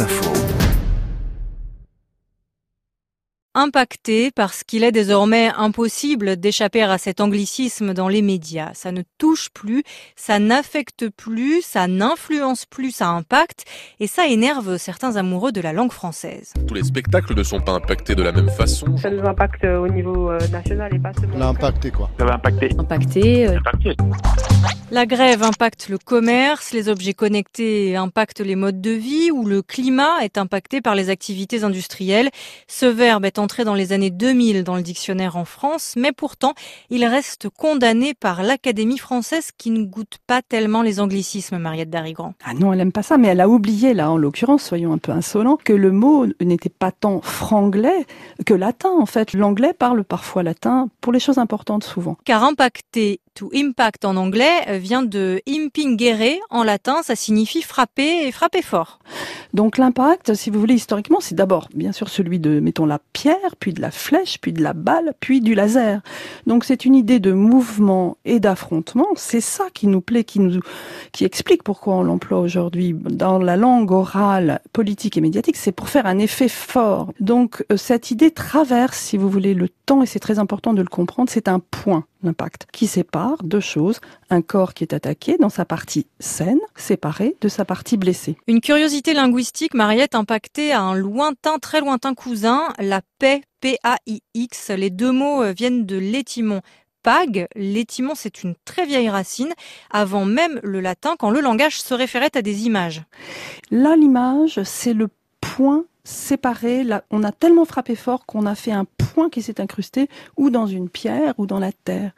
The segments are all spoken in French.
Info. impacté parce qu'il est désormais impossible d'échapper à cet anglicisme dans les médias. Ça ne touche plus, ça n'affecte plus, ça n'influence plus, ça impacte et ça énerve certains amoureux de la langue française. Tous les spectacles ne sont pas impactés de la même façon. Ça nous impacte au niveau euh, national et pas seulement. On a impacté quoi? Ça va impacter. Impacté. Impacter. La grève impacte le commerce, les objets connectés impactent les modes de vie ou le climat est impacté par les activités industrielles. Ce verbe est entré dans les années 2000 dans le dictionnaire en France, mais pourtant il reste condamné par l'Académie française qui ne goûte pas tellement les anglicismes, Mariette Darigrand. Ah non, elle aime pas ça, mais elle a oublié, là, en l'occurrence, soyons un peu insolents, que le mot n'était pas tant franglais que latin, en fait. L'anglais parle parfois latin pour les choses importantes, souvent. Car impacter, to impact en anglais, vient de impingere en latin, ça signifie frapper et frapper fort. Donc l'impact, si vous voulez, historiquement, c'est d'abord, bien sûr, celui de, mettons, la pierre, puis de la flèche, puis de la balle, puis du laser. Donc c'est une idée de mouvement et d'affrontement. C'est ça qui nous plaît, qui nous, qui explique pourquoi on l'emploie aujourd'hui dans la langue orale, politique et médiatique. C'est pour faire un effet fort. Donc euh, cette idée traverse, si vous voulez, le temps, et c'est très important de le comprendre, c'est un point l'impact, qui sépare deux choses, un corps qui est attaqué dans sa partie saine, séparé de sa partie blessée. Une curiosité linguistique, Mariette, impactée à un lointain, très lointain cousin, la paix, P-A-I-X. Les deux mots euh, viennent de l'étimon pag. L'étimon, c'est une très vieille racine, avant même le latin, quand le langage se référait à des images. Là, l'image, c'est le point séparé. Là, on a tellement frappé fort qu'on a fait un point qui s'est incrusté ou dans une pierre ou dans la terre.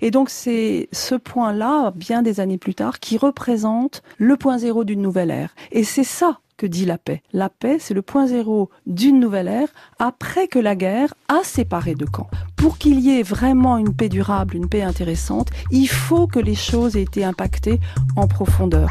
Et donc, c'est ce point-là, bien des années plus tard, qui représente le point zéro d'une nouvelle ère. Et c'est ça que dit la paix. La paix, c'est le point zéro d'une nouvelle ère après que la guerre a séparé deux camps. Pour qu'il y ait vraiment une paix durable, une paix intéressante, il faut que les choses aient été impactées en profondeur.